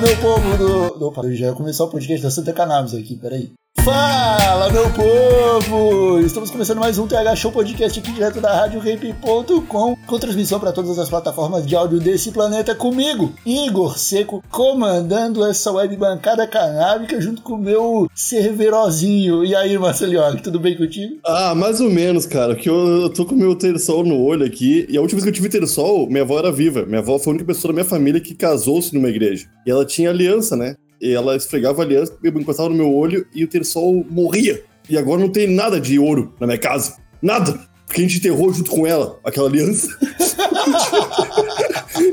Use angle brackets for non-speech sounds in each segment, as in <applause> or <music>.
Meu povo do. Opa, eu já ia começar o podcast da Santa Cannabis aqui, peraí. Fala, meu povo! Estamos começando mais um TH Show Podcast aqui direto da RadioRap.com, com transmissão para todas as plataformas de áudio desse planeta comigo, Igor Seco, comandando essa web bancada canábica junto com o meu cerverozinho. E aí, Marceliog, tudo bem contigo? Ah, mais ou menos, cara, que eu, eu tô com meu tersol no olho aqui, e a última vez que eu tive tersol, minha avó era viva. Minha avó foi a única pessoa da minha família que casou-se numa igreja. E ela tinha aliança, né? E ela esfregava a aliança, encostava no meu olho e o tersol morria. E agora não tem nada de ouro na minha casa. Nada! Porque a gente enterrou junto com ela aquela aliança. <laughs>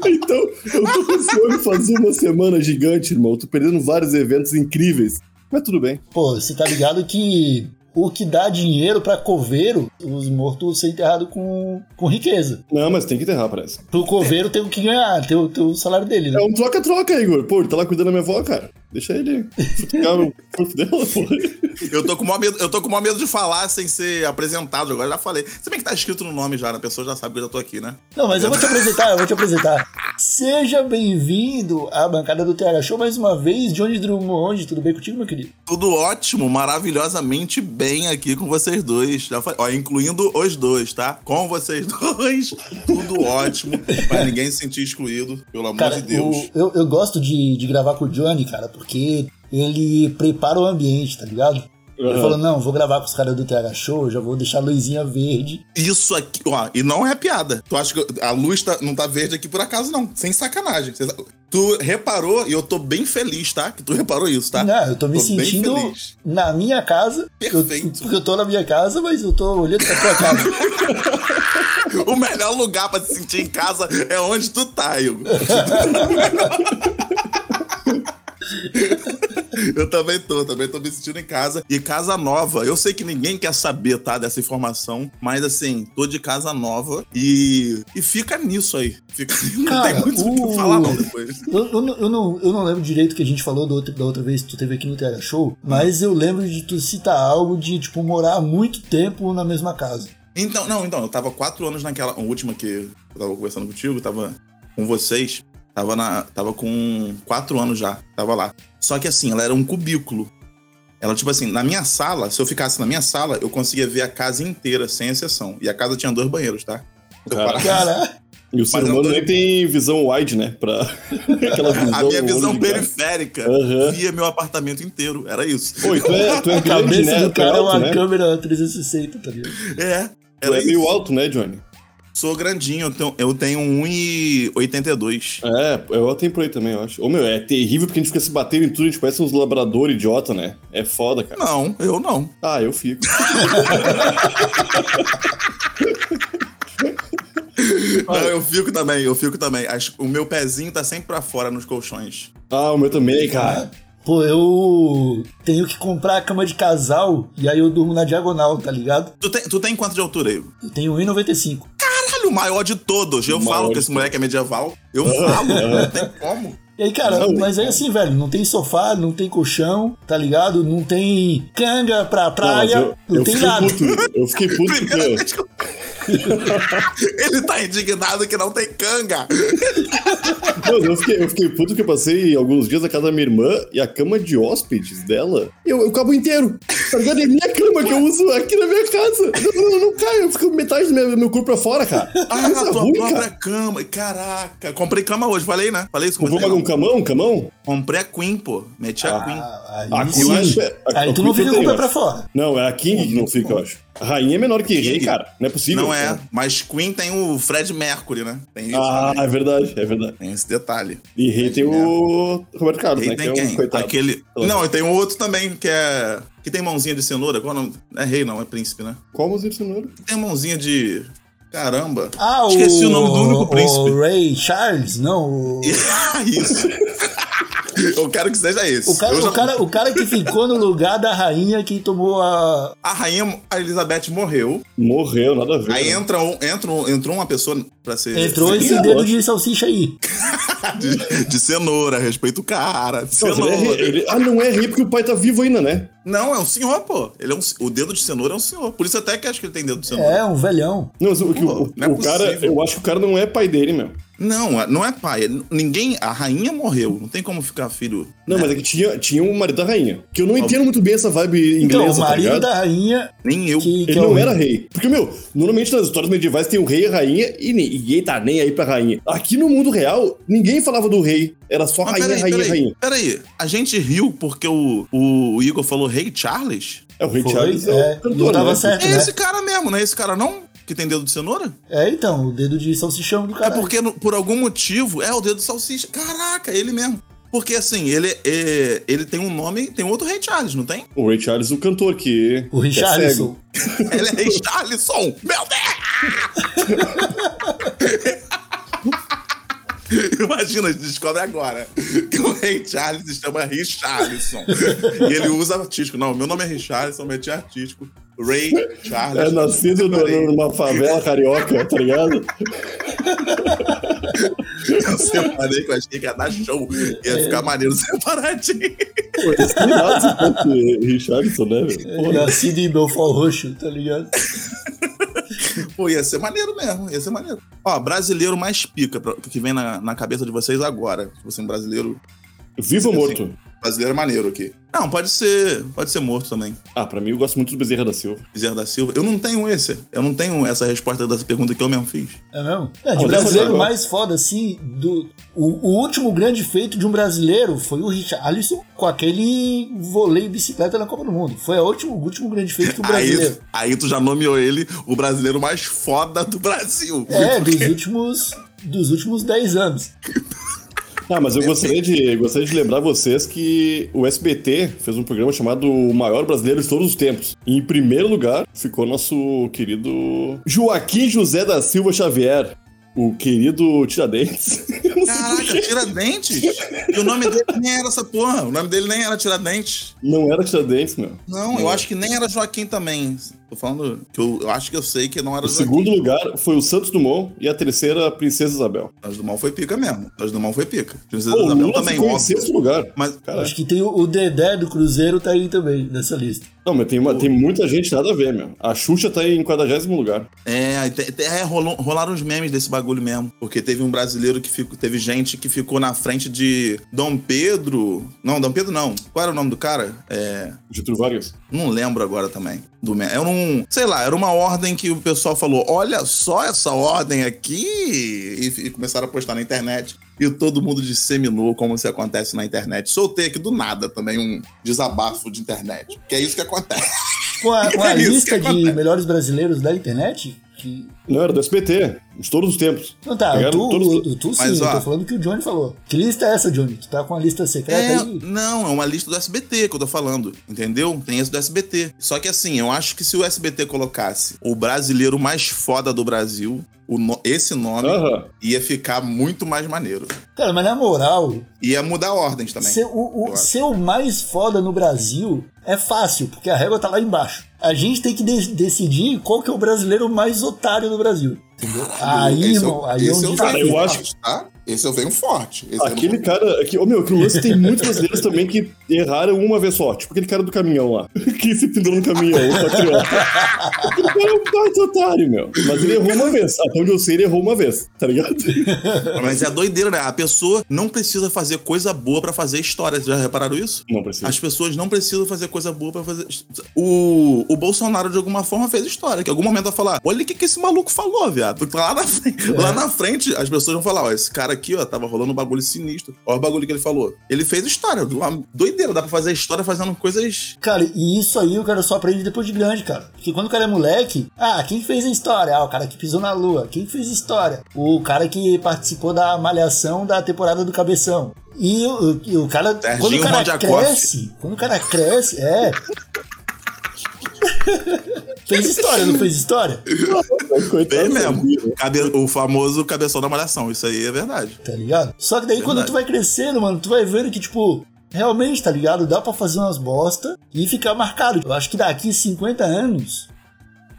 então, eu tô com esse olho fazendo uma semana gigante, irmão. Eu tô perdendo vários eventos incríveis. Mas tudo bem. Pô, você tá ligado que o que dá dinheiro pra coveiro, os mortos ser enterrados com, com riqueza. Não, mas tem que enterrar, parece. Pro coveiro tem o que ganhar, tem o, tem o salário dele, né? É um troca-troca, Igor. Pô, ele tá lá cuidando da minha avó, cara. Deixa ele futucar o corpo dela, porra. Eu tô, com o maior medo, eu tô com maior medo de falar sem ser apresentado. Agora já falei. Se bem que tá escrito no nome já, né? a pessoa já sabe que eu já tô aqui, né? Não, mas eu vou te apresentar, eu vou te apresentar. Seja bem-vindo à bancada do TH Show mais uma vez. Johnny Drummond, tudo bem contigo, meu querido? Tudo ótimo, maravilhosamente bem aqui com vocês dois. Já falei, ó, incluindo os dois, tá? Com vocês <laughs> dois, tudo ótimo. Pra ninguém se sentir excluído, pelo amor Cara, de Deus. o- eu, eu gosto de, de gravar com o Johnny, cara, porque ele prepara o ambiente, tá ligado? Ele Aham. falou, não, vou gravar com os caras do TH Show, já vou deixar a luzinha verde. Isso aqui, ó, e não é piada. Tu acha que a luz tá- não tá verde aqui por acaso, não. Sem sacanagem. Tu reparou, e eu tô bem feliz, tá? Que tu reparou isso, tá? Não, eu tô me bem sentindo na minha casa. Eu, Perfeito. porque eu tô na minha casa, mas eu tô olhando pra tua casa. <laughs> O melhor lugar pra se sentir em casa é onde tu tá, Igor. <laughs> <laughs> Eu também tô, também tô me sentindo em casa. E casa nova. Eu sei que ninguém quer saber, tá, dessa informação. Mas assim, tô de casa nova e. E fica nisso aí. Fica... <laughs> Não Cara, tem muito o que falar, não, depois. Eu, eu não- eu não, eu não lembro direito o que a gente falou da outra, da outra vez que tu teve aqui no TH Show, mas eu lembro de tu citar algo de, tipo, morar muito tempo na mesma casa. Então, não, então, eu tava quatro anos naquela a última que eu tava conversando contigo, tava com vocês. Tava, na, tava com quatro anos já, tava lá. Só que assim, ela era um cubículo. Ela, tipo assim, na minha sala, se eu ficasse na minha sala, eu conseguia ver a casa inteira, sem exceção. E a casa tinha dois banheiros, tá? Parava- Cara, E o ser Mas humano tô- nem tem visão wide, né? Pra <laughs> aquela visão. a minha visão cara. periférica Aham. via meu apartamento inteiro. Era isso. Pô, e tu é, tu é a grande, cabeça né? do Tu é cara é uma né? câmera 360, tá ligado? É, Tu era é isso. meio alto, né, Johnny? Sou grandinho, eu tenho, eu tenho 1,82. É, eu tenho por aí também, eu acho. Ô, meu, é terrível porque a gente fica se batendo em tudo, a gente parece uns labrador idiota, né? É foda, cara. Não, eu não. Ah, eu fico. <laughs> Não, eu fico também, eu fico também. O meu pezinho tá sempre pra fora nos colchões. Ah, o meu também, cara. Pô, eu tenho que comprar a cama de casal e aí eu durmo na diagonal, tá ligado? Tu tem, tu tem quanto de altura, Igor? Eu tenho 1,95. Caralho, o maior de todos. Eu O falo que esse moleque é medieval. Eu falo, não tem como. E aí, cara, Não, mas é assim, velho, não tem sofá, não tem colchão, tá ligado? Não tem canga pra praia, Não, mas não, eu, eu tem fiquei nada. puto. Eu fiquei puto <laughs> porque. Que <laughs> eu- Ele tá indignado que não tem canga. Mano, eu fiquei, eu fiquei puto porque eu passei alguns dias na casa da minha irmã e a cama de hóspedes dela, eu, eu cabo inteiro. Tá ligado? É minha cama que eu uso aqui na minha casa. Não, não, não cai, eu fico metade do meu, meu corpo pra fora, cara. Ah, Coisa tua ruim, própria cara. cama. Caraca. Comprei cama hoje, falei, né? Falei isso com Comprou você. um camão, um camão? Comprei a Queen, pô. Meti a Queen. Aí, A sim. Queen, eu acho- a- aí tu não fica com o pé pra fora. Não, é a King que não fica, eu acho. A rainha é menor que rei, King? cara. Não é possível. Não é, mas Queen tem o Fred Mercury, né? Tem isso. Ah, também. é verdade, é verdade. Tem esse detalhe. E rei tem o Roberto Carlos, E né? tem que é um quem? coitado. Aquele. Não, e tem um outro também que é. Que tem mãozinha de cenoura. Qual é o nome? Não é rei, não, é príncipe, né? Qual música de cenoura? Tem mãozinha de. Caramba. Ah, Esqueci o, o nome do único príncipe. O Ray Charles, não. O, <laughs> Isso. <laughs> Eu quero que seja esse. o, cara, já- o, cara, o cara que ficou no lugar da rainha que tomou a. A rainha a Elizabeth morreu. Morreu, nada a ver. Aí né? entra um, entra um- entrou uma pessoa pra ser. Entrou esse dedo de salsicha aí. <laughs> de, de cenoura, respeita o cara. De Não, mas ele é cenoura. rei- ele- Ah, não é rei porque o pai tá vivo ainda, né? Não, é um senhor, pô. Ele é um, o dedo de cenoura é um senhor. Por isso até que acho que ele tem dedo de cenoura. É, um velhão. Não, o, o- não é o cara, eu acho que o cara não é pai dele, meu. Não, não é pai. Ninguém. A rainha morreu. Não tem como ficar filho. Não, mas é que tinha, tinha um marido da rainha. Que eu não entendo muito bem essa vibe Então, inglesa, o tá marido ligado? da rainha. Nem eu. Que, que Ele é não rei. era rei. Porque, meu, normalmente nas histórias medievais tem o rei e a rainha e ninguém tá nem aí pra rainha. Aqui no mundo real, ninguém falava do rei. Era só Mas rainha, peraí, rainha, peraí, rainha. peraí. A gente riu porque o, o Igor falou Rei Charles? É o rei Foi, Charles, é, é o cantor, eu tava né? certo. É né? esse cara mesmo, não é esse cara não? Que tem dedo de cenoura? É, então, o dedo de salsichão do É cara. porque no- por algum motivo é o dedo de salsicha. Caraca, ele mesmo. Porque assim, ele, é, ele tem um nome, tem outro Rei Charles, não tem? O Rei Charles, o cantor, que. O que é Richarlison. <laughs> Ele é Rei Charleson! Meu Deus! <laughs> <laughs> Imagina, a gente descobre agora que o Rei Charles se chama Richarlison. e ele usa artístico. Não, meu nome é Richarlison, meti artístico. Ray Charles. É nascido no- numa favela carioca, tá ligado? Eu separei que eu achei que ia dar show. Ia ficar maneiro separadinho. Pô, esse fosse Richardson, né, velho? É. Nascido em Belfort Roxo, tá ligado? Pô, ia ser maneiro mesmo, ia ser maneiro. Ó, brasileiro mais pica, pra- que vem na, na cabeça de vocês agora. Se você é um brasileiro. Vivo ou morto? Brasileiro é maneiro aqui. Não, pode ser. Pode ser morto também. Ah, pra mim eu gosto muito do Bezerra da Silva. Bezerra da Silva. Eu não tenho esse. Eu não tenho essa resposta dessa pergunta que eu mesmo fiz. É mesmo? É, de Ah, brasileiro mais foda, assim, do, o, o último grande feito de um brasileiro foi o Richarlison com aquele voleio bicicleta na Copa do Mundo. Foi o último, o último grande feito do Aí, brasileiro. aí tu já nomeou ele o brasileiro mais foda do Brasil. É, dos últimos, dos últimos 10 anos. <laughs> Ah, mas eu gostaria de, gostaria de lembrar vocês que o SBT fez um programa chamado O Maior Brasileiro de Todos os Tempos. E em primeiro lugar ficou nosso querido Joaquim José da Silva Xavier. O querido Tiradentes. <laughs> Caraca. Tiradentes? E o nome dele nem era essa porra. O nome dele nem era Tiradentes. Não era Tiradentes, meu. Não, eu acho que nem era Joaquim também. Tô falando que eu, eu acho que eu sei que não era O segundo lugar foi o Santos Dumont e a terceira, a Princesa Isabel. Do Mal foi pica mesmo. Do Mal foi pica. Princesa Pô, o Isabel Lula também, ficou em sexto lugar. Mas, Cara, Acho que tem o, Dedé do Cruzeiro tá aí também, nessa lista. não, mas tem, uma- tem muita gente nada a ver, meu. A Xuxa tá em 40 lugar. é, aí te- te- é rolou- rolaram os memes desse bagulho mesmo. Porque teve um brasileiro que ficou. Teve gente que ficou na frente de Dom Pedro. Não, Dom Pedro não. Qual era o nome do cara? É. Getúlio Vargas. Não lembro agora também. Do me- era um. Sei lá, era uma ordem que o pessoal falou: olha só essa ordem aqui. E, e começaram a postar na internet. E todo mundo disseminou como isso acontece na internet. Soltei aqui do nada também um desabafo de internet. Que é isso que acontece. Com a, <laughs> com a É lista de melhores brasileiros da internet, que... Não, era do SBT, de todos os tempos. Não tá, Pegaram tu, todos- o- tu sim, Mas, eu ó. tô falando o que o Johnny falou. Que lista é essa, Johnny? Tu tá com a lista secreta É, aí? não, é uma lista do SBT que eu tô falando, entendeu? Tem esse do SBT. Só que assim, eu acho que se o SBT colocasse o brasileiro mais foda do Brasil, o no- esse nome Aham. ia ficar muito mais maneiro. Cara, mas na moral, Ia mudar ordens também. ser o, o- eu ser o mais foda no Brasil é fácil, porque a régua tá lá embaixo. A gente tem que de- decidir qual que é o brasileiro mais otário do Brasil. Entendeu? Aí, Esse irmão, eu- aí é esse um eu Cara, venho eu desafio. acho tá? Esse eu venho forte. Aquele cara. Que, ô, meu, que o lance tem muitos brasileiros também que erraram uma vez só. Tipo aquele cara do caminhão lá. <laughs> Que se pendurou no caminhão, criança. Aquele cara é um baita otário, meu. Mas ele errou uma vez. Até onde eu sei, ele errou uma vez, tá ligado? Mas é doideira, né? A pessoa não precisa fazer coisa boa pra fazer história. Vocês já repararam isso? Não precisa. As pessoas não precisam fazer coisa boa pra fazer. O, o Bolsonaro, de alguma forma, fez história. Que em algum momento vai falar: olha o que, que esse maluco falou, viado. Porque Lá na, frente, lá na frente, as pessoas vão falar: ó, esse cara aqui, ó, tava rolando um bagulho sinistro. Olha o bagulho que ele falou. Ele fez história. Uma doideira, dá pra fazer história fazendo coisas. Cara, e isso aí o cara só aprende depois de grande, cara. Porque quando o cara é moleque, ah, quem que fez a história? Ah, o cara que pisou na lua. Quem que fez a história? O cara que participou da malhação da temporada do Cabeção. E o, e o cara, Serginho quando o cara Rodjakov. cresce, quando o cara cresce, é. Fez história, não fez história? Da mesmo. Cabe- o famoso cabeção da malhação. Isso aí é verdade. Tá ligado? Só que daí quando Verdade. tu vai crescendo, mano, tu vai vendo que, tipo, realmente, tá ligado? Dá pra fazer umas bosta e ficar marcado. Eu acho que daqui 50 anos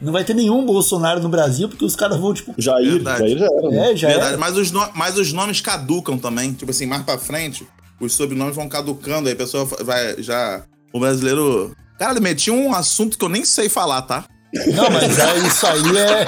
não vai ter nenhum Bolsonaro no Brasil, porque os caras vão, tipo, Jair, Verdade. Jair já era. né? é, já verdade. é. Mas, os no- mas os nomes caducam também. Tipo assim, mais pra frente, os sobrenomes vão caducando. Aí a pessoa vai já. O brasileiro. Cara, ele metia um assunto que eu nem sei falar, tá? Não, mas é, isso aí é.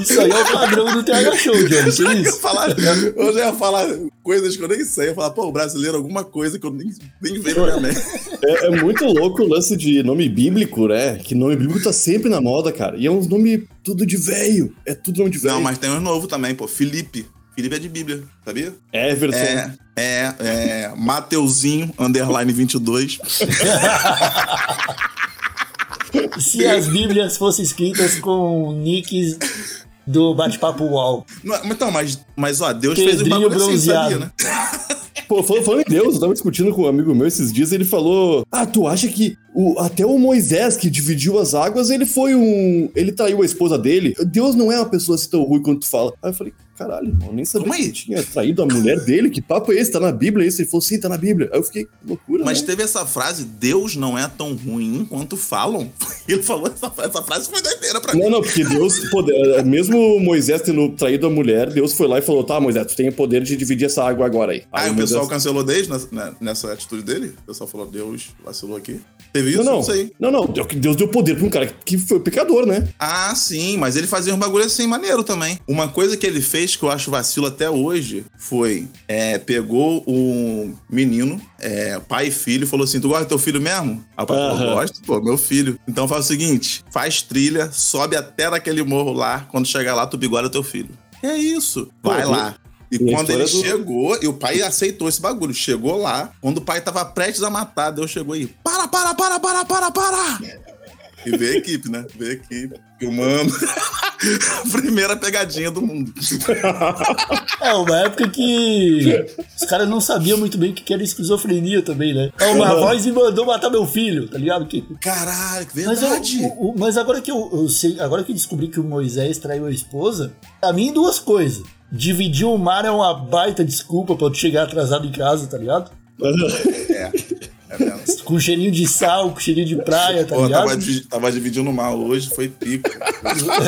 isso aí é o padrão do TH Show, Johnny. Que Eu ia isso? falar, eu já ia falar coisas que eu nem sei. Eu ia falar, pô, brasileiro, alguma coisa que eu nem, nem vejo na minha. É, é muito louco o lance de nome bíblico, né? Que nome bíblico tá sempre na moda, cara. E é uns nome tudo de velho. É tudo nome de velho. Não, mas tem um novo também, pô. Felipe. Felipe é de Bíblia, sabia? Everson. É, é, é. Mateuzinho, underline 22. <laughs> Se as Bíblias fossem escritas com nicks do Bate-Papo UOL. Não, Então, mas, mas ó, Deus fez um Pedrinho bagulho assim, bronzeado. sabia, né? <laughs> Pô, falando, falando em Deus, eu tava discutindo com um amigo meu esses dias, ele falou: Ah, tu acha que o- até o Moisés que dividiu as águas, ele foi um. Ele traiu a esposa dele? Deus não é uma pessoa assim tão ruim quanto tu fala. Aí eu falei, caralho, irmão, nem sabia Calma que tinha traído a mulher dele. Que papo é esse? Tá na Bíblia esse? Ele falou, sim, tá na Bíblia. Aí eu fiquei, que loucura. Mas né? teve essa frase, Deus não é tão ruim quanto falam. <laughs> Ele falou essa, essa frase, foi doideira pra mim. Não, não, porque Deus, poder, mesmo Moisés tendo traído a mulher, Deus foi lá e falou: tá, Moisés, tu tem o poder de dividir essa água agora aí. Aí Aí o pessoal cancelou desde nessa, né, nessa atitude dele. O pessoal falou, Deus vacilou aqui. Teve isso? Não, Não, não. Não, não. Deus deu poder pra um cara que foi pecador, né? Ah, sim, mas ele fazia um bagulho assim maneiro também. Uma coisa que ele fez que eu acho vacilo até hoje foi: é, pegou um menino, é, pai e filho, falou assim: Tu gosta do teu filho mesmo? Aí o pai falou: Aham. Gosto, pô, meu filho. Então faz o seguinte: faz trilha, sobe até naquele morro lá. Quando chegar lá, tu bigode o teu filho. É isso. Vai Pô, lá. E e quando ele do- chegou, e o pai aceitou esse bagulho. Chegou lá, quando o pai tava prestes a matar, Deus chegou aí. Para, para, para, para, para, para! E veio a equipe, né? Veio a equipe. Filmando. <laughs> Primeira pegadinha do mundo. <laughs> É, uma época que os caras não sabiam muito bem o que era esquizofrenia também, né? É uma voz me mandou matar meu filho, tá ligado? Que... Caralho, que Mas, eu- verdade. o- mas agora que eu, eu sei, agora que eu descobri que o Moisés traiu a esposa, pra mim duas coisas. Dividir o mar é uma baita desculpa pra eu chegar atrasado em casa, tá ligado? <laughs> É. Com cheirinho de sal, com cheirinho de praia, tá Pô, ligado? tava, tava dividindo mal hoje, foi pico. <laughs>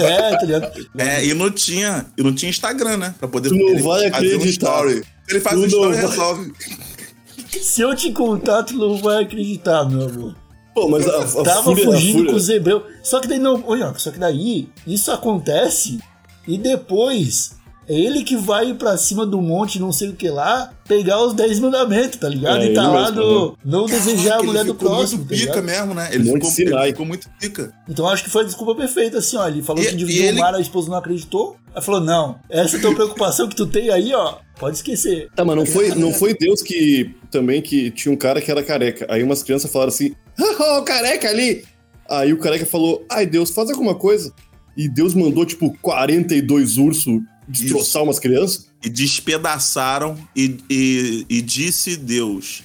É, tá ligado? É, e não tinha, e não tinha Instagram, né? Pra poder Tu não vai fazer um acreditar. story. Se ele faz Tu um story, não vai- resolve. Se eu te contar, tu não vai acreditar, meu amor. Pô, mas a, a Tava fúria, a fugindo fúria... com os hebreus. Só que daí não. Olha, só que daí isso acontece e depois é ele que vai pra cima do monte, não sei o que lá, pegar os 10 mandamentos, tá ligado? É, e tá lá mesmo, no. Não desejar a Caraca, mulher ele do ficou próximo, muito tá pica ligado? mesmo, né? Ele ficou, ele ficou muito pica. Então acho que foi a desculpa perfeita, assim, ó. Ele falou E- que dividiu ele- o mar, a esposa não acreditou. Aí falou: não, essa tua preocupação que tu tem aí, ó, pode esquecer. Tá, mas não foi, não foi Deus que também que tinha um cara que era careca. Aí umas crianças falaram assim: <laughs> ah, o careca ali! Aí o careca falou: ai Deus, faz alguma coisa. E Deus mandou, tipo, 42 ursos destroçar umas crianças. E despedaçaram e, e, e disse Deus.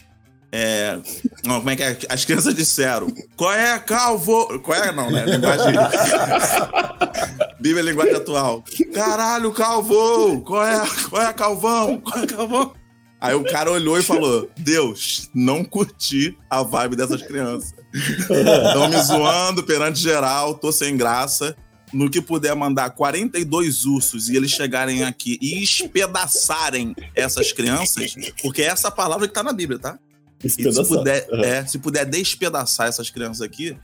É, não, como é que é? As crianças disseram: Qual é, calvo? Qual é? Não, né? Linguagem. <laughs> Bíblia é linguagem atual. Caralho, calvo! Qual é, qual é, calvão? Qual é, calvão? Aí o cara olhou e falou: Deus, não curti a vibe dessas crianças. Estão me zoando perante geral, tô sem graça. No que puder mandar 42 ursos e eles chegarem aqui e espedaçarem essas crianças, porque é essa palavra que tá na Bíblia, tá? E se puder, Aham. é, se puder despedaçar essas crianças aqui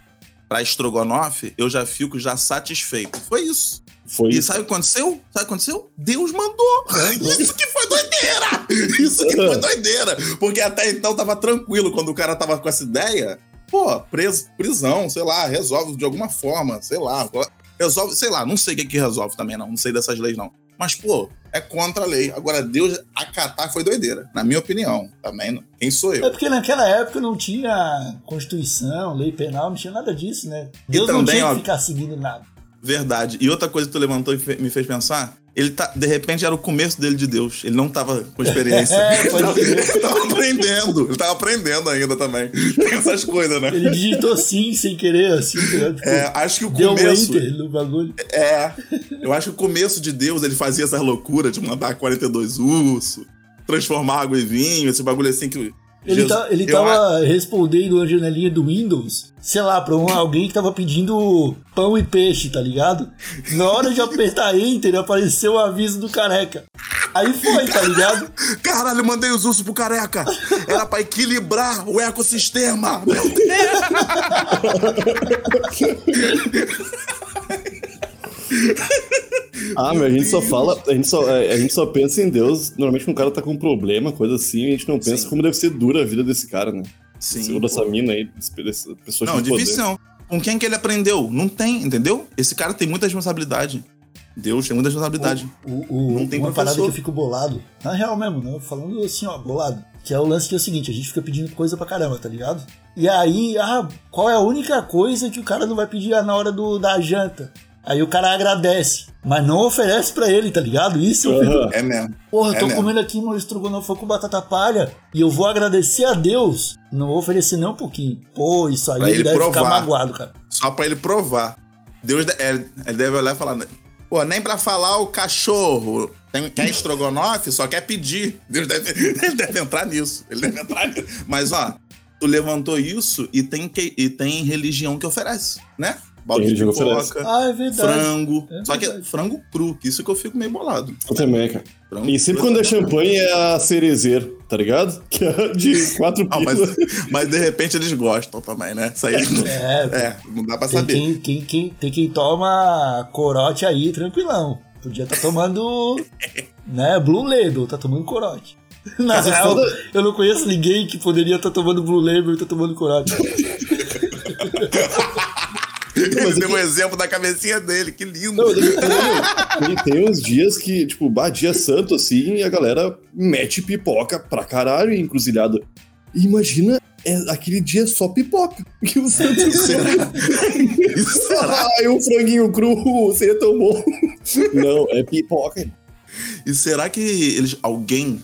pra estrogonofe, eu já fico já satisfeito. Foi isso. Foi E isso. sabe o que aconteceu? Sabe o que aconteceu? Deus mandou. Isso que foi doideira! Isso que foi doideira! Porque até então tava tranquilo quando o cara tava com essa ideia. Pô, preso, prisão, sei lá, resolve de alguma forma, sei lá. Resolve, sei lá, não sei o que que resolve também, não. Não sei dessas leis, não. Mas, pô, é contra a lei. Agora, Deus acatar foi doideira, na minha opinião. Também, não. quem sou É eu? porque naquela época não tinha Constituição, lei penal, não tinha nada disso, né? E Deus não também, tinha ó, que ficar seguindo nada. Verdade. E outra coisa que tu levantou e me fez pensar, Ele tá, de repente era o começo dele de Deus. Ele não tava com experiência. <laughs> É, pode tava, ele tava aprendendo. Ele tava aprendendo ainda também. Tem essas coisas, né? Ele digitou assim, sem querer, assim, tá ligado? Tipo, É, acho que o deu um começo. enter no bagulho. É. Eu acho que o começo de Deus ele fazia essas loucuras de mandar 42 ursos, transformar água em vinho, esse bagulho assim que. Ele, tá, ele eu tava respondendo a janelinha do Windows, sei lá, pra um, alguém que tava pedindo pão e peixe, tá ligado? Na hora de apertar Enter, apareceu o aviso do careca. Aí foi, tá ligado? Caralho, mandei os ursos pro careca. Era pra equilibrar o ecossistema. <laughs> Meu Deus. <laughs> Ah, mas a gente só fala, a gente só, é, a gente só pensa em Deus. Normalmente quando o cara tá com um problema, coisa assim, a gente não pensa Sim. como deve ser dura a vida desse cara, né? Sim. Ou dessa mina aí, dessa pessoa Não, de poder. difícil não. Com quem que ele aprendeu? Não tem, entendeu? Esse cara tem muita responsabilidade. Deus tem muita responsabilidade. O, o- Não tem uma professor. parada que eu fico bolado, na real mesmo, né? Falando assim, ó, bolado. Que é o lance que é o seguinte, a gente fica pedindo coisa pra caramba, tá ligado? E aí, ah, qual é a única coisa que o cara não vai pedir na hora do, da janta? Aí o cara agradece, mas não oferece pra ele, tá ligado? Isso Aham. É mesmo. Porra, É tô mesmo. comendo aqui meu estrogonofe com batata palha e eu vou agradecer a Deus. Não vou oferecer não um pouquinho. Pô, isso aí Pra ele deve ficar provar. magoado, cara. Só pra ele provar. Deus de- é, ele deve olhar e falar: pô, nem pra falar o cachorro tem, quer estrogonofe, só quer pedir. Deus deve, <laughs> ele deve entrar nisso. Ele deve entrar nisso. Mas, ó, tu levantou isso e tem, que, e tem religião que oferece, né? Balde de pipoca, Ah, é verdade. frango. É só que é frango cru, que isso que eu fico meio bolado. Eu também, cara. Frango E sempre cru quando é champanhe é a cerezeiro, tá ligado? Que é de <laughs> quatro Não, mas, <laughs> mas de repente eles gostam também, né? Isso aí não, É, <laughs> é, não dá pra Tem saber. quem, quem, quem, tem quem toma corote aí, tranquilão. Podia estar tomando, né, Blue Label, tá tomando corote. Na é real, foda- eu não conheço ninguém que poderia estar tomando Blue Label e tá tomando corote. Ele deu um exemplo da cabecinha dele, que lindo. Não, ele- tem, tem uns dias que, tipo, bah, dia santo, assim, e a galera mete pipoca pra caralho em encruzilhada. E imagina, é aquele dia só pipoca. Que o santo <laughs> Será? <laughs> Será? Ai, um franguinho cru, seria tão bom. Não, é pipoca. E será que eles, alguém,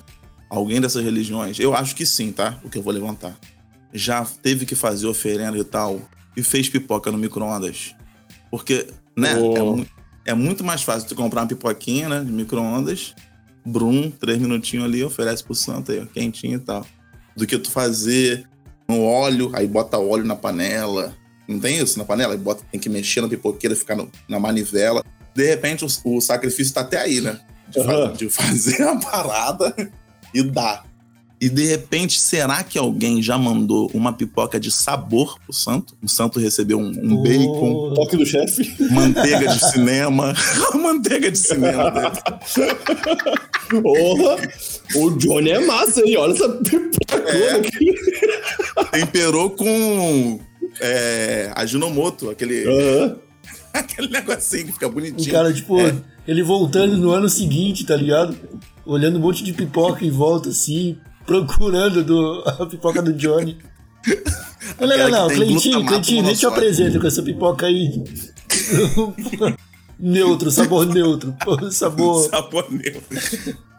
alguém dessas religiões, eu acho que sim, tá? O que eu vou levantar, já teve que fazer oferenda e tal e fez pipoca no micro-ondas? Porque, né? Oh. É, mu- é muito mais fácil tu comprar uma pipoquinha, né? De micro-ondas, brum, três minutinhos ali, oferece pro santo aí, ó, quentinho e tal. Do que tu fazer no óleo, aí bota óleo na panela. Não tem isso na panela? Aí bota, tem que mexer na pipoqueira, ficar no- na manivela. De repente, o, o sacrifício tá até aí, né? De, fa- Aham. de fazer <laughs> a parada e dar. E de repente, será que alguém já mandou uma pipoca de sabor pro santo? O santo recebeu um, um Ô, bacon, Toque do chefe. manteiga de cinema. <laughs> manteiga de cinema dele. Porra! O Johnny é massa, hein? Olha essa pipoca É. aqui. Temperou com é, Ajinomoto, aquele, Aham. aquele negocinho que fica O bonitinho. cara, tipo, É. ele voltando no ano seguinte, tá ligado? Olhando um monte de pipoca em volta, assim, procurando do, a pipoca do Johnny. Não, não, não, tem Cleitinho, Cleitinho, nem te apresento com essa pipoca aí. <laughs> neutro, sabor neutro. Sabor. <laughs> Sabor neutro.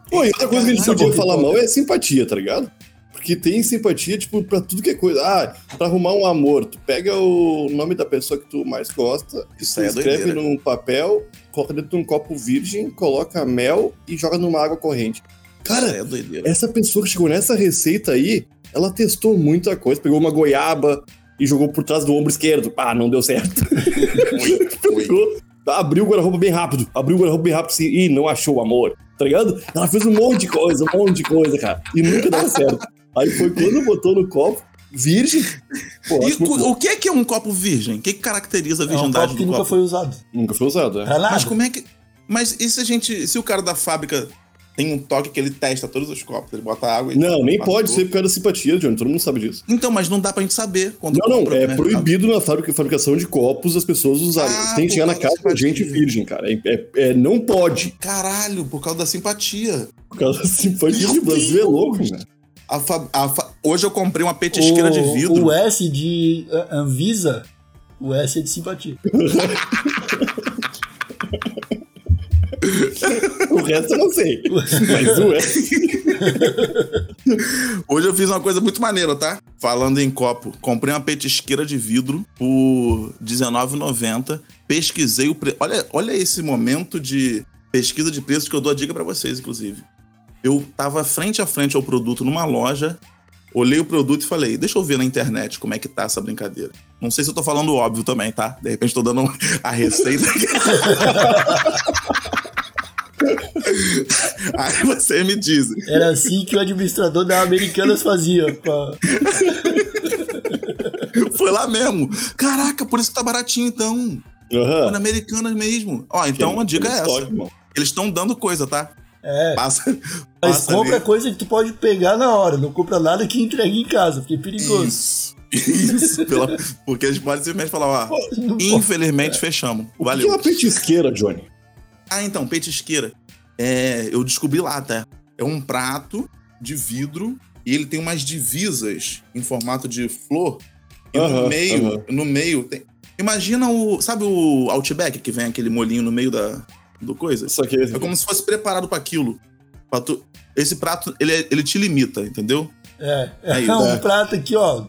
Pô, e outra coisa que a gente podia falar mal é simpatia, tá ligado? Porque tem simpatia, tipo, pra tudo que é coisa. Ah, pra arrumar um amor, tu pega o nome da pessoa que tu mais gosta, Isso tu é escreve doideira. num papel, coloca dentro de um copo virgem, coloca mel e joga numa água corrente. Cara, é doideira. essa pessoa que chegou nessa receita aí, ela testou muita coisa. Pegou uma goiaba e jogou por trás do ombro esquerdo. Ah, não deu certo. Foi, <laughs> foi. Pegou, abriu o guarda-roupa bem rápido. Abriu o guarda-roupa bem rápido assim, e não achou o amor. Tá ligado? Ela fez um monte de coisa, um monte de coisa, cara. E nunca deu certo. Aí foi quando botou no copo, virgem. Pô, E o, o que é que é um copo virgem? O que, que caracteriza a É um virgindade copo que do nunca copo? foi usado. Nunca foi usado, é. Pra nada. Mas como é que. Mas e se a gente. Se o cara da fábrica tem um toque que ele testa todos os copos, ele bota água e. Não, nem pode tudo. ser por causa da simpatia, Johnny. Todo mundo sabe disso. Então, mas não dá pra gente saber quando Não, não, é mercado. proibido na fábrica, fabricação de copos as pessoas usarem. Ah, tem que chegar na casa da gente virgem, cara. É, é- é- não pode. Caralho, por causa da simpatia. Por causa da simpatia. O Brasil é louco, né? A fa- a fa- Hoje eu comprei uma petisqueira de O, vidro. o S de uh, Anvisa, o S é de simpatia. <laughs> o resto eu não sei. Mas o. Hoje eu fiz uma coisa muito maneira, tá? Falando em copo. Comprei uma petisqueira de vidro por R$19,90. Pesquisei o preço. Olha, olha esse momento de pesquisa de preços que eu dou a dica pra vocês, inclusive. Eu tava frente a frente ao produto numa loja, olhei o produto e falei, deixa eu ver na internet como é que tá essa brincadeira. Não sei se eu tô falando óbvio também, tá? De repente tô dando <laughs> a receita. <laughs> <laughs> Aí você me diz. Era assim que o administrador da Americanas fazia. Pá. Foi lá mesmo. Caraca, por isso que tá baratinho então. Foi na Americanas mesmo. Ó, então a dica é essa. Estoque. Eles estão dando coisa, tá? É. Passa. Mas passa compra ali. coisa que tu pode pegar na hora, não compra nada que entregue em casa, porque é perigoso. Isso. Isso. <laughs> Pela... Porque eles podem simplesmente falar, ó. Não pode. Infelizmente fechamos. O que é Valeu. uma petisqueira, Johnny? Ah, então, petisqueira. É, eu descobri lá, tá? É um prato de vidro e ele tem umas divisas em formato de flor. E Aham, no meio, aham. no meio tem. Imagina o. Sabe o Outback que vem aquele molinho no meio da do coisa? Só que É como se fosse preparado para aquilo. Pra tu- Esse prato, ele, é- ele te limita, entendeu? É, é, Aí, um né? prato aqui, ó.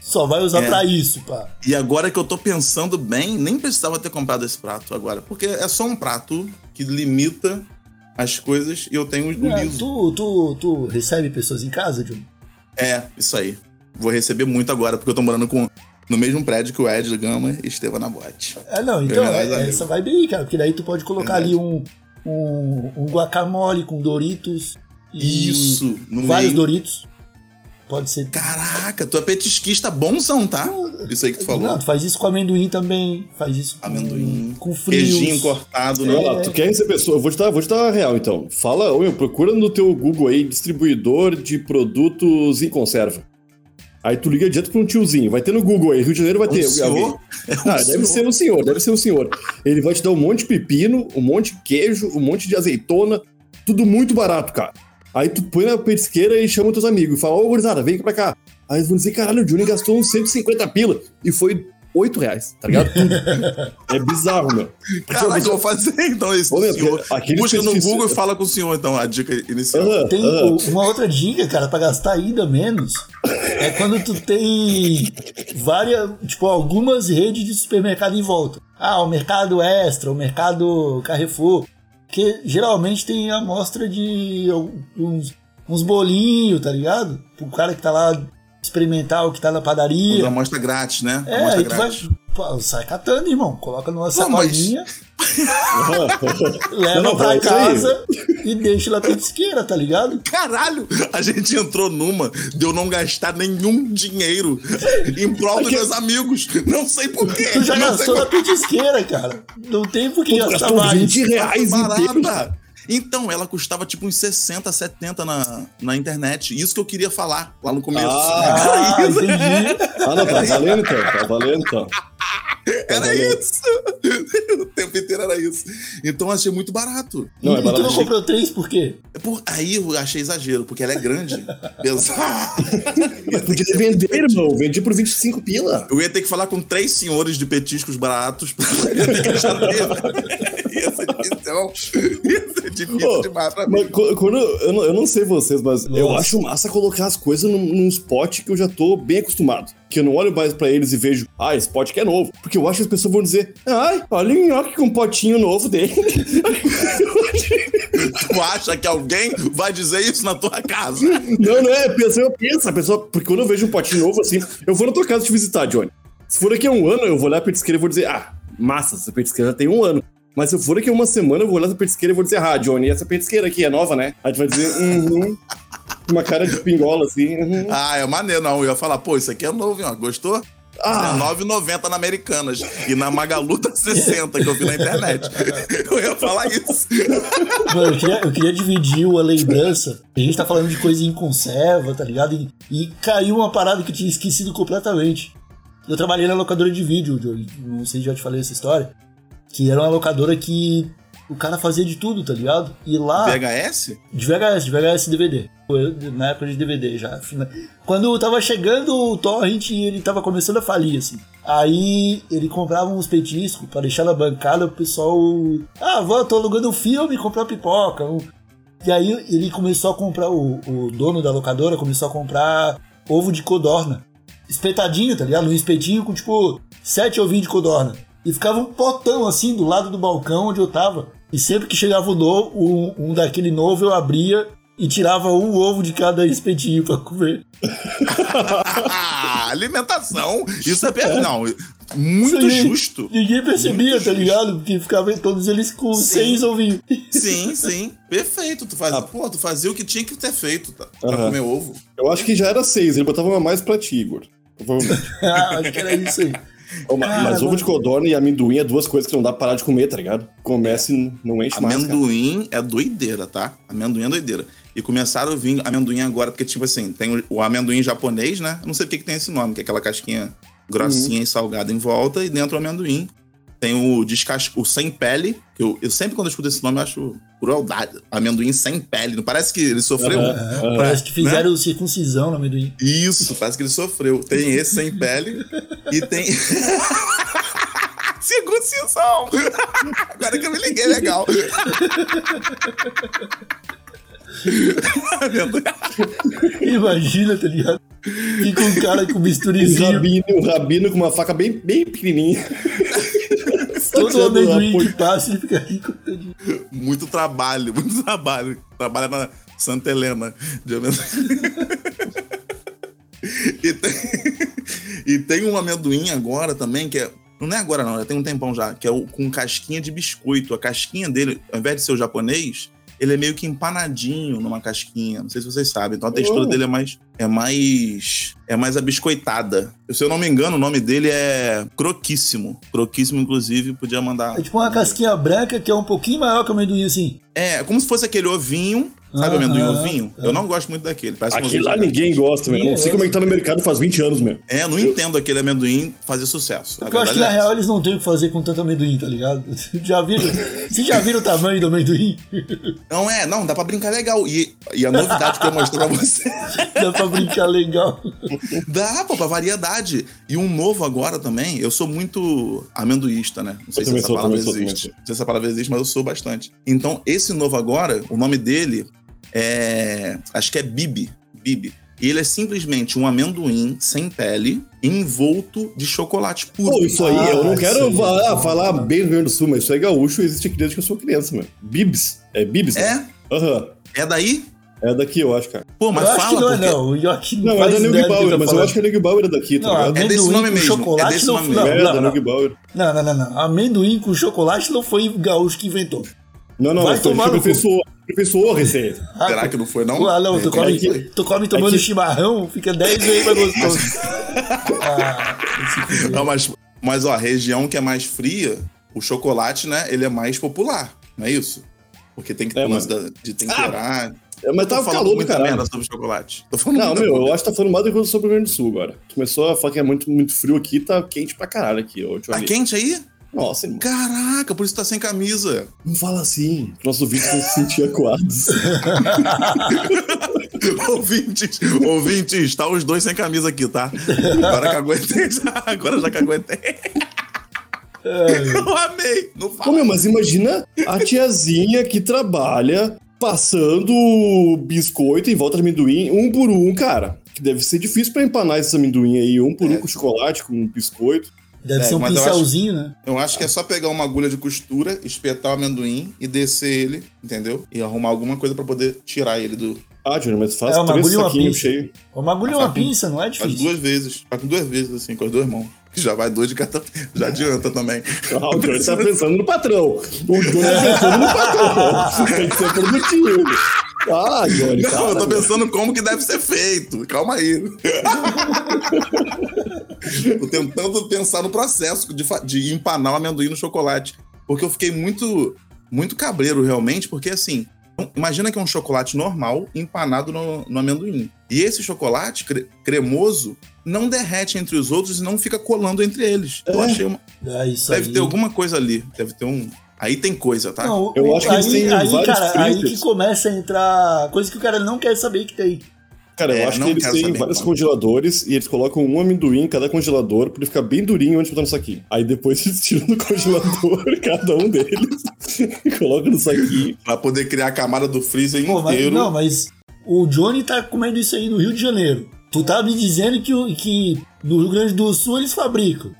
Só vai usar É. pra isso, pá. E agora que eu tô pensando bem, nem precisava ter comprado esse prato agora. Porque é só um prato que limita as coisas e eu tenho o É, liso. tu, tu, tu recebe pessoas em casa, John? É, isso aí. Vou receber muito agora, porque eu tô morando com, no mesmo prédio que o Ed Gama e Estevam Nabote. É, não, então, É, é, amigo. essa vai bem, cara, porque daí tu pode colocar Verdade. ali um, um, um guacamole com Doritos. E Isso, no vários meio. Doritos. Pode ser. Caraca, tu é petisquista bonzão, tá? Isso aí que tu falou. Não, tu faz isso com amendoim também. Faz isso com, Amendoim. com frios. Queijinho cortado, né? Olha lá, tu quer receber pessoa? Eu vou te dar, vou te dar a real, então. Fala, ô, meu, procura no teu Google aí, distribuidor de produtos em conserva. Aí tu liga direto pra um tiozinho. Vai ter no Google aí, Rio de Janeiro vai Um ter senhor? alguém. É um Ah, deve senhor. ser um senhor, deve ser um senhor. Ele vai te dar um monte de pepino, um monte de queijo, um monte de azeitona, tudo muito barato, cara. Aí tu põe na petisqueira e chama teus amigos e fala, ô, gurizada, vem pra cá. Aí eles vão dizer, caralho, o Johnny gastou uns 150 pila e foi 8 reais, tá ligado? <laughs> É bizarro, meu. Caraca, eu vou fazer então esse Ô, meu, Busca no Google e fala com o senhor, então, a dica inicial. Aham, Tem aham. o- uma outra dica, cara, pra gastar ainda menos. É quando tu tem várias, tipo, algumas redes de supermercado em volta. Ah, o mercado extra, o mercado Carrefour. Que geralmente tem amostra de uns, uns bolinhos, tá ligado? O cara que tá lá experimentar o que tá na padaria. amostra grátis, né? É, amostra aí tu vai. grátis. Pô, sai catando, irmão. Coloca numa mas- sacolinha, leva Não, pra é casa e deixa lá petisqueira, tá ligado? Caralho, a gente entrou numa de eu não gastar nenhum dinheiro em prol dos meus amigos. Não sei porquê. Tu já gastou na petisqueira, cara. Não tem por que gastar mais. 20 reais inteiro. barata. Então, ela custava tipo uns 60, 70 na, na internet. Isso que eu queria falar lá no começo. Ah, <laughs> Ah, entendi. Ah, não, tá valendo então, tá valendo então. <laughs> Era isso! <laughs> O tempo inteiro era isso. Então eu achei muito barato. Não, é e tu barato. não comprou três por quê? É por- Aí eu achei exagero, porque ela é grande. Mas podia vender, irmão. Vendi por 25 pila. Eu ia ter que falar com três senhores de petiscos baratos pra <laughs> Ia ser difícil, ia ser difícil Ô, demais pra mim. Quando, eu, não, eu não sei vocês, mas eu Nossa. acho massa colocar as coisas num, num spot que eu já tô bem acostumado. Que eu não olho mais pra eles e vejo, ah, esse spot que é novo. Porque eu acho que as pessoas vão dizer, ai, olha o nhoque com um potinho novo dele. <laughs> Tu acha que alguém vai dizer isso na tua casa? não, não é, a pessoa pensa, a pessoa, porque quando eu vejo um potinho novo assim, eu vou na tua casa te visitar, Johnny. Se for daqui a um ano, eu vou olhar pra petisqueira e vou dizer, ah, massa, essa petisqueira já tem um ano. Mas se eu for daqui a uma semana, eu vou olhar essa petisqueira e vou dizer, ah, Johnny, essa petisqueira aqui é nova, né? Aí tu vai dizer, uhum. <laughs> Uma cara de pingola assim, uhum. Ah, é maneiro, não. Eu ia falar, pô, isso aqui é novo, hein, ó. Gostou? Ah. É 9,90 na Americanas. E na Magalu tá <laughs> 60, que eu vi na internet. <laughs> Eu ia falar isso. Mano, eu queria, eu queria dividir uma lembrança. A gente tá falando de coisa em conserva, tá ligado? E, e caiu uma parada que eu tinha esquecido completamente. Eu trabalhei na locadora de vídeo, Joey. não sei se já te falei essa história. Que era uma locadora que O cara fazia de tudo, tá ligado? E lá. VHS? De VHS, de VHS DVD. Na época de DVD já. Quando tava chegando o Torrent, ele tava começando a falir, assim. Aí ele comprava uns petiscos pra deixar na bancada o pessoal. Ah, vou, tô alugando um filme, comprar pipoca. E aí ele começou a comprar, o, o dono da locadora começou a comprar ovo de codorna. Espetadinho, tá ligado? Um espetinho com tipo sete ovinhos de codorna. E ficava um potão assim do lado do balcão onde eu tava. E sempre que chegava um, novo, um, um daquele novo eu abria e tirava um ovo de cada espetinho pra comer. <laughs> Alimentação! Isso é. <laughs> Per... Não, muito Ninguém- justo. Ninguém percebia, Muito tá justo. ligado? Porque ficavam todos eles com Sim. seis ovinhos. Sim, sim. Perfeito. Tu fazia, pô, tu fazia o que tinha que ter feito, tá? Pra comer ovo. Eu acho que já era seis, ele botava uma mais pra ti, Igor. Provavelmente. <laughs> ah, acho que era isso aí. Mas ovo de codorna e amendoim é duas coisas que não dá pra parar de comer, tá ligado? Começa e não enche mais. Amendoim é doideira, tá? Amendoim é doideira. E começaram a vir amendoim agora, porque, tipo assim, tem o, o amendoim japonês, né? Eu não sei porque que tem esse nome, que é aquela casquinha grossinha e salgada em volta, e dentro o amendoim. Tem o descas... o sem pele, que eu, eu sempre quando eu escuto esse nome eu acho crueldade. Amendoim sem pele. Não parece que ele sofreu? É, parece que fizeram circuncisão no amendoim. Isso, parece que ele sofreu. Tem esse sem pele e tem. <laughs> Circuncisão! Agora que eu me liguei, legal. <laughs> Imagina, tá ligado? Fica um cara com Um bisturizinho, rabino, um rabino com uma faca bem, bem pequenininha. Todo amendoim a que passa, ele fica rico. muito trabalho, <laughs> muito trabalho. Trabalha na Santa Helena de amendoim. e, tem, e tem um amendoim agora também, que é. Não é agora, não, já tem um tempão já, que é o, com casquinha de biscoito. A casquinha dele, ao invés de ser o japonês, ele é meio que empanadinho numa casquinha. Não sei se vocês sabem. Então a textura Oh. dele é mais. É mais. É mais abiscoitada. Se eu não me engano, o nome dele é Croquíssimo. Croquíssimo, inclusive, podia mandar. É tipo uma casquinha branca que é um pouquinho maior que o amendoim, assim. É, como se fosse aquele ovinho. Sabe o amendoim ovinho? é. Eu não gosto muito daquele. Parece ovinho lá ninguém gosta, meu. Não sei como é que tá no mercado faz 20 anos, meu. É, eu não entendo aquele amendoim fazer sucesso. A Porque eu acho que na é real eles não têm o que fazer com tanto amendoim, tá ligado? <laughs> Já viram? Vocês já viram o tamanho do amendoim? Não é, não, dá pra brincar legal. E, e a novidade que eu mostrei pra você. <laughs> Dá pra brincar legal. Dá, pô, pra variedade. E um novo agora também, eu sou muito amendoísta, né? Não sei Eu se essa sou, palavra existe. sou. Não sei se essa palavra existe, mas eu sou bastante. Então, esse novo agora, o nome dele é. Acho que é Bibi. Bibi. E ele é simplesmente um amendoim sem pele, envolto de chocolate puro. Pô, isso aí, Ah, eu não quero sim. falar, falar bem do Rio Grande do Sul, mas isso é gaúcho existe aqui desde que eu sou criança, meu. Bibs. É Bibs? É? Aham. É daí? É daqui, eu acho, cara. Pô, mas eu acho fala que não é porque... não. O York Não, é faz da que Bauer, tá mas eu falando. acho que a Nug Bauer é daqui, tá Não, ligado? É desse nome mesmo, chocolate é desse não, nome não, mesmo. É, da não, Nug não. Bauer. Não, não, não, não. Amendoim com chocolate não foi o gaúcho que inventou. Não, não, Vai mas foi tomar que no cu. A receita. Ah, <laughs> Será que não foi, não? Ah, não, tu De come, repente foi. tu come tomando É que- chimarrão, fica 10 vezes mais gostoso. <laughs> ah. Não, mas, mas ó, a região que é mais fria, o chocolate, né, ele é mais popular, não é isso? Porque tem que ter É, mas- da- de temperar. É, mas tava falando calor muita caralho. merda sobre chocolate. Tô falando Não, meu, coisa. eu acho que tá falando mais do que sobre o Rio Grande do Sul agora. Começou a falar que é muito, muito frio aqui, tá quente pra caralho aqui, ó. Tá quente aí? Nossa, irmão. Caraca, por isso tá sem camisa. Não fala assim. Nossos ouvintes vão se sentir acuados. <laughs> ouvintes, ouvintes, tá os dois sem camisa aqui, tá? Agora que aguentei <laughs> já, agora já que aguentei. Eu amei. Não fala. meu, mas imagina a tiazinha que trabalha passando biscoito em volta de amendoim, um por um, cara. Que deve ser difícil pra empanar esse amendoim aí, um por um com chocolate, com biscoito. Deve É, ser um pincelzinho, né? Eu acho que é só pegar uma agulha de costura, espetar o amendoim e descer ele, entendeu? E arrumar alguma coisa pra poder tirar ele do. Ah, Júnior, mas faz É, uma três agulha e uma saquinhos pinça. cheios. Uma agulha e uma pinça, não é Faz difícil. duas vezes. Faz com duas vezes, assim, com as duas mãos. Que <laughs> já vai dois de cada. Já adianta também. Ah, o Johnny tá pensando no patrão. O Johnny tá pensando no patrão. Tem que ser produtivo. Ah, Johnny, Não, cara. eu tô pensando como que deve ser feito. Calma aí. <laughs> tô tentando pensar no processo de, de empanar o amendoim no chocolate. Porque eu fiquei muito, muito cabreiro, realmente, porque assim. Imagina que é um chocolate normal empanado no, no amendoim. E esse chocolate cre- cremoso não derrete entre os outros e não fica colando entre eles. Eu É. achei uma, É isso Deve aí. ter alguma coisa ali. Deve ter um. Aí tem coisa, tá? Não, Eu acho que eles aí, têm aí, vários cara, aí que começa a entrar coisa que o cara não quer saber que tem. Cara, eu É, acho que eles têm saber, vários mano. congeladores e eles colocam um amendoim em cada congelador pra ele ficar bem durinho onde botar no saquinho. Aí depois <laughs> eles tiram do congelador <laughs> cada um deles e colocam no saquinho. Pra poder criar a camada do freezer Pô, mas, inteiro. não, mas o Johnny tá comendo isso aí no Rio de Janeiro. Tu tá me dizendo que, o- que no Rio Grande do Sul eles fabricam.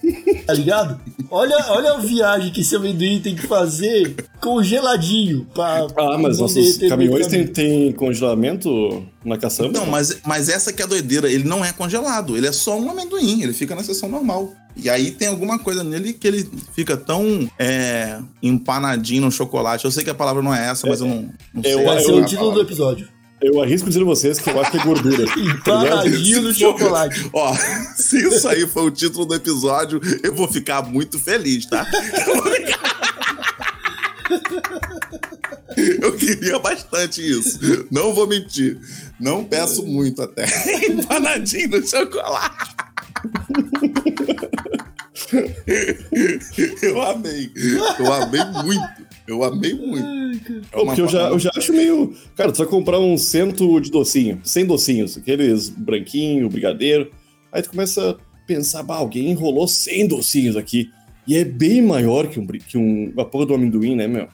Tá ligado? Olha, olha a viagem que esse amendoim tem que fazer congeladinho pra. Ah, mas nossos caminhões têm, têm congelamento na caçamba? Não, mas, mas essa que é a doideira. Ele não é congelado. Ele é só um amendoim. Ele fica na seção normal. E aí tem alguma coisa nele que ele fica tão é, empanadinho no chocolate. Eu sei que a palavra não é essa, mas eu não, não sei. Qual ser é o título do episódio. Eu arrisco dizer a vocês que eu acho que é gordura. <laughs> tá? Empanadinho no chocolate. <laughs> Ó, se isso aí for o título do episódio, eu vou ficar muito feliz, tá? <laughs> Eu queria bastante isso. Não vou mentir. Não peço muito até. Empanadinho no chocolate. Eu amei. Eu amei muito. Eu amei muito. É Porque eu já, eu já acho meio. Cara, tu vai comprar um cento de docinho, 100 docinhos, aqueles branquinho, brigadeiro. Aí tu começa a pensar, bah, alguém enrolou 100 docinhos aqui. E é bem maior que, um, que um, a porra do amendoim, né, meu?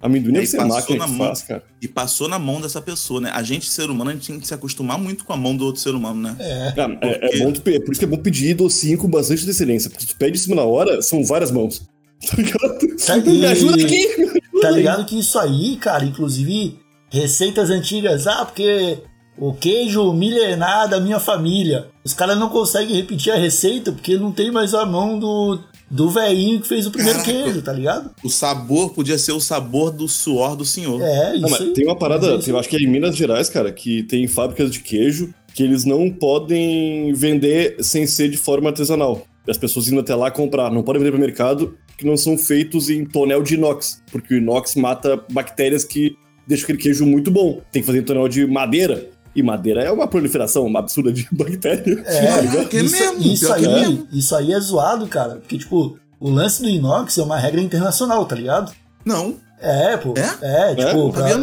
Amendoim deve ser passou máquina na que mão. faz, cara. E passou na mão dessa pessoa, né? A gente, ser humano, a gente tem que se acostumar muito com a mão do outro ser humano, né? É. Ah, é, é Porque- bom tu, é por isso que é bom pedir docinho com bastante excelência. Porque se tu pede em cima na hora, são várias mãos. Tá ligado? Tá, Me ajuda aqui! me ajuda Tá aí. ligado que isso aí, cara, inclusive, receitas antigas, ah, porque o queijo milenar da minha família. Os caras não conseguem repetir a receita porque não tem mais a mão do, do velhinho que fez o primeiro Caraca. queijo, tá ligado? O sabor podia ser o sabor do suor do senhor. É, isso Não, mas aí. tem uma parada, é eu acho que é em Minas Gerais, cara, que tem fábricas de queijo que eles não podem vender sem ser de forma artesanal. As pessoas indo até lá comprar, não podem vender para mercado que não são feitos em tonel de inox, porque o inox mata bactérias que deixam aquele queijo muito bom. Tem que fazer em tonel de madeira. E madeira é uma proliferação, uma absurda de <laughs> bactéria. É, Pior que é isso, mesmo, isso é aí, mesmo. isso aí é zoado, cara. Porque, tipo, o lance do inox é uma regra internacional, tá ligado? Não. É, pô. É? É, tipo, Não pra- é é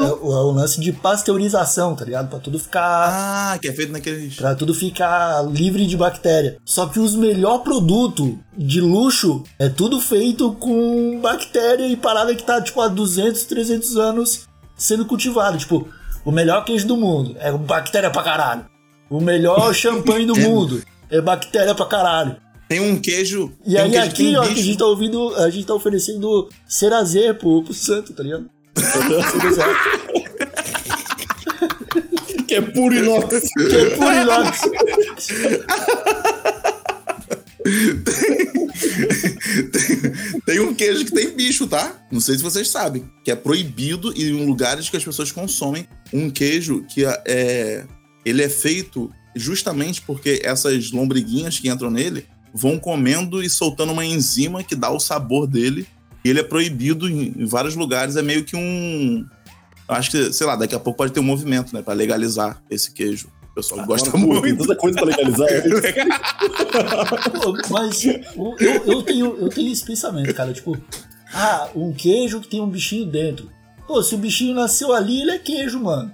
lance de pasteurização, tá ligado? Pra tudo ficar. Ah, que é feito naqueles. Pra tudo ficar livre de bactéria. Só que os melhor produto de luxo é tudo feito com bactéria e parada que tá, tipo, há 200, 300 anos sendo cultivado. Tipo, o melhor queijo do mundo é bactéria pra caralho. O melhor <laughs> champanhe do É. mundo é bactéria pra caralho. Tem um queijo. E tem um aí queijo que aqui, tem ó, que a gente tá ouvindo, a gente tá oferecendo Cerazê pro, pro santo, tá ligado? Que é puro inox. que é puro inox. Tem um queijo que tem bicho, tá? Não sei se vocês sabem. Que é proibido e em lugares que as pessoas consomem um queijo que é. Ele é feito justamente porque essas lombriguinhas que entram nele vão comendo e soltando uma enzima que dá o sabor dele. E ele é proibido em, vários lugares. É meio que um. Acho que, sei lá, daqui a pouco pode ter um movimento, né? Pra legalizar esse queijo. O pessoal gosta Pô, Tem muito. tanta coisa pra legalizar. <laughs> Pô, Mas eu, eu, tenho, eu tenho esse pensamento, cara. Tipo, ah, um queijo que tem um bichinho dentro. Pô, se o bichinho nasceu ali, ele é queijo, mano.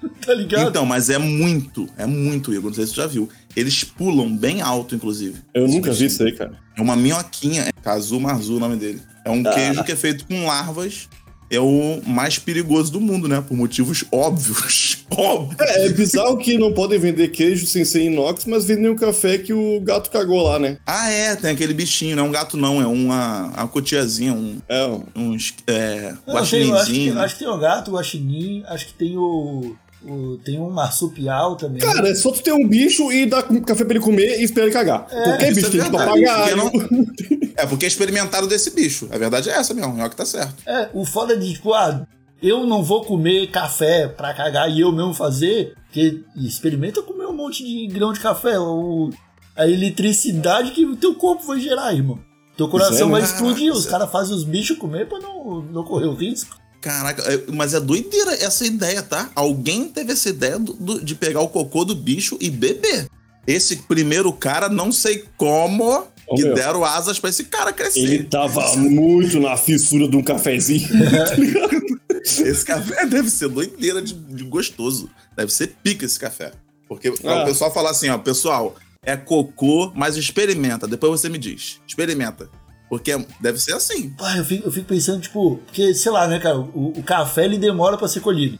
<laughs> Tá ligado? Então, mas é muito, é muito, Igor. Não sei se você já viu. Eles pulam bem alto, inclusive. Eu nunca vi isso aí, cara. É uma minhoquinha, é Kazu Marzu o nome dele. É um queijo que é feito com larvas. É o mais perigoso do mundo, né? Por motivos óbvios. <laughs> Óbvios. É, é bizarro que não podem vender queijo sem ser inox, mas vendem o café que o gato cagou lá, né? Ah, é, tem aquele bichinho, não é um gato, não, é uma, uma cotiazinha, um, É, ó. uns é, Não, tem- acho, que, né? acho que tem o gato, o guaxinim, acho que tem o, o- Tem um marsupial também. Cara, é só tu ter um bicho e dar café pra ele comer e esperar ele cagar. Qualquer isso bicho é tem papagaio. porque É porque experimentaram desse bicho. A verdade é essa mesmo, o minhoca tá certo. É, o foda de, tipo, ah, eu não vou comer café pra cagar e eu mesmo fazer, porque experimenta comer um monte de grão de café, ou a eletricidade que o teu corpo vai gerar, irmão. Teu coração é, vai explodir, os Caraca, caras fazem os bichos comer pra não, não correr o risco. Caraca, é- mas é doideira essa ideia, tá? Alguém teve essa ideia do- do- de pegar o cocô do bicho e beber. Esse primeiro cara, não sei como, Ô, que meu. deram asas pra esse cara crescer. Ele tava muito na fissura de um cafezinho. tá <laughs> ligado? Esse café deve ser doideira de, de gostoso. Deve ser pica esse café. Porque Ah. o pessoal fala assim, ó, pessoal, é cocô, mas experimenta. Depois você me diz. Experimenta. Porque deve ser assim. Pá, eu fico, eu fico pensando, tipo, porque, sei lá, né, cara, o, o café ele demora pra ser colhido.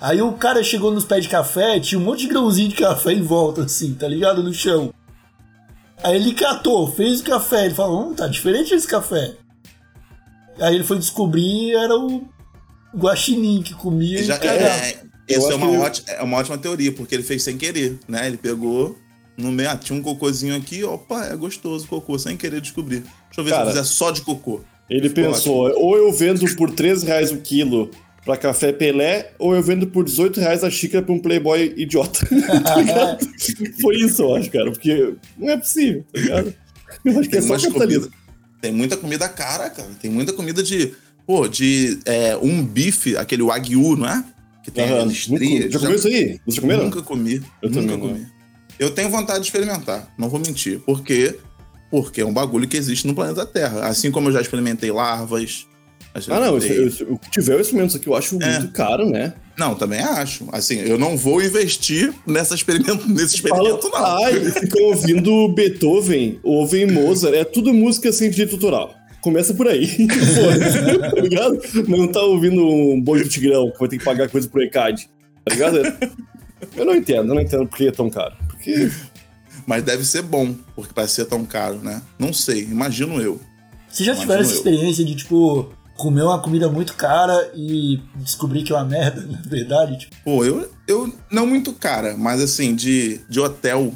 Aí o cara chegou nos pés de café, tinha um monte de grãozinho de café em volta, assim, tá ligado? No chão. Aí ele catou, fez o café, ele falou, hum, tá diferente esse café. Aí ele foi descobrir, era o guaxinim que comia Já, e é, isso acho é uma, que- ótima, é uma ótima teoria, porque ele fez sem querer, né? Ele pegou no meio, ah, tinha um cocôzinho aqui, opa, é gostoso o cocô, sem querer descobrir. Deixa eu ver Cara, se eu fizer só de cocô. Ele pensou, ou eu vendo por 3 reais o quilo pra café Pelé, ou eu vendo por 18 reais a xícara pra um playboy idiota. Tá? <laughs> Foi isso, eu acho, cara, porque não é possível, tá ligado? Eu acho que é Tem, só capitalismo. comida, tem muita comida cara, cara. Tem muita comida de. Pô, de é, um bife, aquele wagyu, não é? Que tem as estrias. nunca- Já comeu isso aí? Vocês já comeram? Nunca comi. Eu nunca também não. Eu tenho vontade de experimentar, não vou mentir. Por quê? Porque é um bagulho que existe no planeta Terra. Assim como eu já experimentei larvas. já Ah, não, eu, eu, o que tiver o instrumento aqui eu acho É. muito caro, né? Não, também acho. Assim, eu não vou investir nessa experimento, nesse experimento, não. Ai, ficam ouvindo Beethoven, ouvem Mozart, é tudo música sem direito autoral. Começa por aí. <laughs> Tá ligado? Não tá ouvindo um boi do Tigrão que vai ter que pagar coisa pro ECAD. Tá ligado? Eu não entendo, eu não entendo por que é tão caro. Porque. Mas deve ser bom, porque parece ser tão caro, né? Não sei, imagino eu. Vocês já tiveram essa eu. experiência de, tipo, comer uma comida muito cara e descobrir que é uma merda, <laughs> na verdade? Tipo, Pô, eu, eu não muito cara, mas assim, de, de hotel,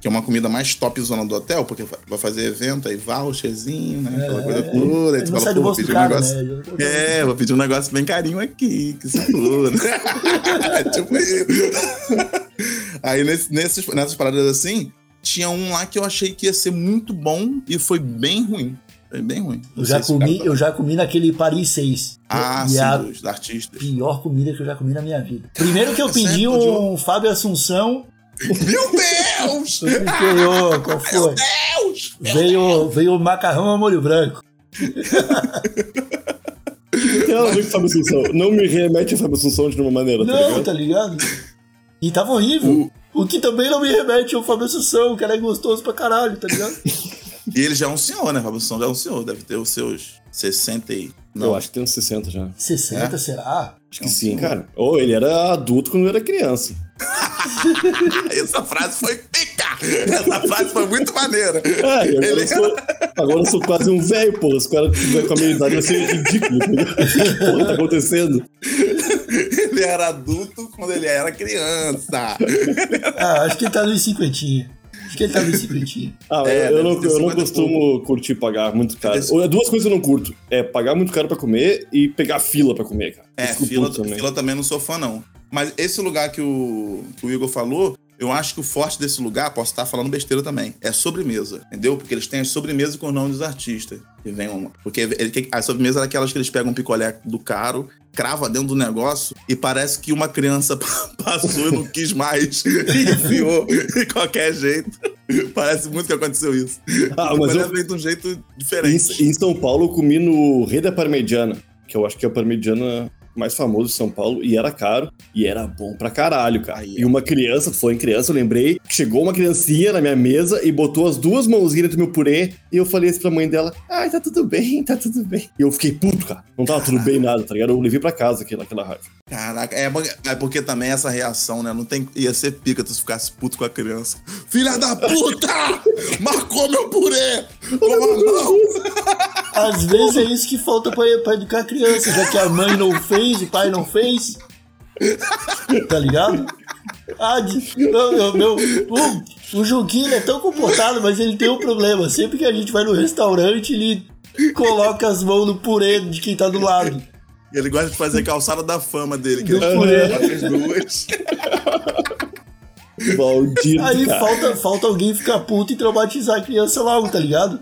que é uma comida mais top zona do hotel, porque vai fazer evento, aí voucherzinho, né? Aquela coisa toda, aí tu não fala, pô, vou pedir um cara, negócio. né? Eu- É, vou pedir um negócio bem carinho aqui, que se foda. <laughs> tipo isso. Aí nesse, nesses, nessas paradas assim, tinha um lá que eu achei que ia ser muito bom e foi bem ruim. Foi bem ruim. Eu já, o comi, eu já comi naquele Paris 6. Ah, e sim, a dos artistas. pior comida que eu já comi na minha vida. Primeiro que eu <laughs> pedi um Fábio Assunção. Meu Deus! <laughs> Qual foi? Deus! Veio, veio macarrão a molho branco. Não tem nada a ver com Fábio Assunção. Não me remete a Fábio Assunção de nenhuma maneira, tá Não, ligado? tá ligado? E tava horrível. O que também não me remete ao Fábio Assunção, o cara é gostoso pra caralho, tá ligado? <laughs> E ele já é um senhor, né? Fábio Assunção já é um senhor. Deve ter os seus 60 e... Eu acho que tem uns 60 já. 60, É? será? Acho que sim, cara. Ou ele era adulto quando era criança. <laughs> Essa frase foi pica! Essa frase foi muito maneira. É, agora, Ele eu sou, agora eu sou quase um velho, porra. Se o cara tiver com a minha idade, vai ser ridículo. <laughs> O que porra tá acontecendo? <laughs> Ele era adulto quando ele era criança. <laughs> Ah, acho que ele tá nos cinquentinha. Acho que ele tá nos cinquentinha. Ah, É, eu, não, eu não 50 e costumo curtir pagar muito caro. É duas coisas que eu não curto. É pagar muito caro pra comer e pegar fila pra comer, cara. É, fila, também. fila também não sou fã, não. Mas esse lugar que o, que o Igor falou, eu acho que o forte desse lugar, posso estar falando besteira também, é sobremesa, entendeu? Porque eles têm as sobremesas com o nome dos artistas. Que vem uma. Porque ele- a sobremesa é aquelas que eles pegam um picolé do caro, crava dentro do negócio e parece que uma criança <laughs> passou e não quis mais e <laughs> enfiou de qualquer jeito. Parece muito que aconteceu isso. Ah, o mas eu- veio de um jeito Em, diferente. em São Paulo, eu comi no Rei da Parmegiana, que eu acho que é a parmegiana mais famoso de São Paulo, e era caro, e era bom pra caralho, cara. E uma criança, foi em criança, eu lembrei, chegou uma criancinha na minha mesa e botou as duas mãozinhas do meu purê, e eu falei assim pra mãe dela, ai, tá tudo bem, tá tudo bem. E eu fiquei puto, cara. Não tava tudo bem nada, tá ligado? Eu levei pra casa aquela, aquela raiva. Caraca, é, porque- é porque também essa reação, né? Não tem, ia ser pica tu ficasse puto com a criança. Filha da puta! <laughs> Marcou meu purê! Com a mão! Às vezes é isso que falta pra, pra educar a criança, já que a mãe não fez, o pai não fez. Tá ligado? Ah, meu, meu, o, o Juquinho é tão comportado, mas ele tem um problema. Sempre que a gente vai no restaurante, ele coloca as mãos no purê de quem tá do lado. Ele gosta de fazer calçada da fama dele, que ele coloca as duas. <laughs> Maldito, Aí cara. falta, falta alguém ficar puto e traumatizar a criança logo, tá ligado?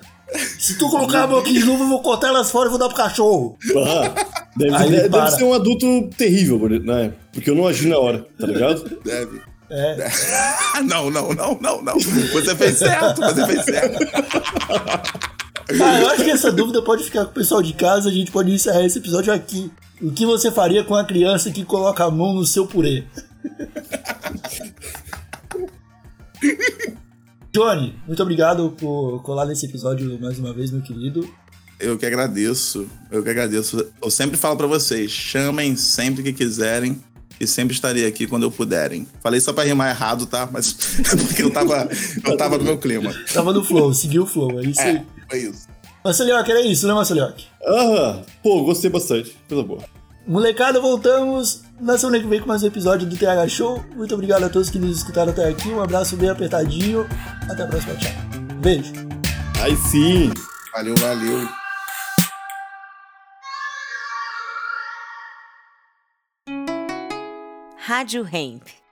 Se tu colocar a mão aqui de novo, eu vou cortar elas fora e vou dar pro cachorro. Ah, deve, Aí deve- deve ser um adulto terrível, né? Porque eu não agi na hora, tá ligado? Deve. É. <laughs> não, não, não, não, não. Você fez certo, você fez certo. <laughs> Ah, eu acho que essa dúvida pode ficar com o pessoal de casa. A gente pode encerrar esse episódio aqui. O que você faria com a criança que coloca a mão no seu purê? Johnny, muito obrigado por colar nesse episódio mais uma vez, meu querido. Eu que agradeço, eu que agradeço. Eu sempre falo pra vocês, chamem sempre que quiserem e sempre estarei aqui quando eu puderem. Falei só pra rimar errado, tá? Mas <laughs> é porque eu tava, eu tava no meu clima. Tava no flow, seguiu o flow, é isso aí. É, foi isso. Marcelioque, era isso, né, Marcelioque? Ah, pô, gostei bastante. Coisa boa. Molecada, voltamos na semana que vem com mais um episódio do TH Show. Muito obrigado a todos que nos escutaram até aqui. Um abraço bem apertadinho. Até a próxima, tchau. Beijo. Aí sim. Valeu, valeu. Rádio Hemp.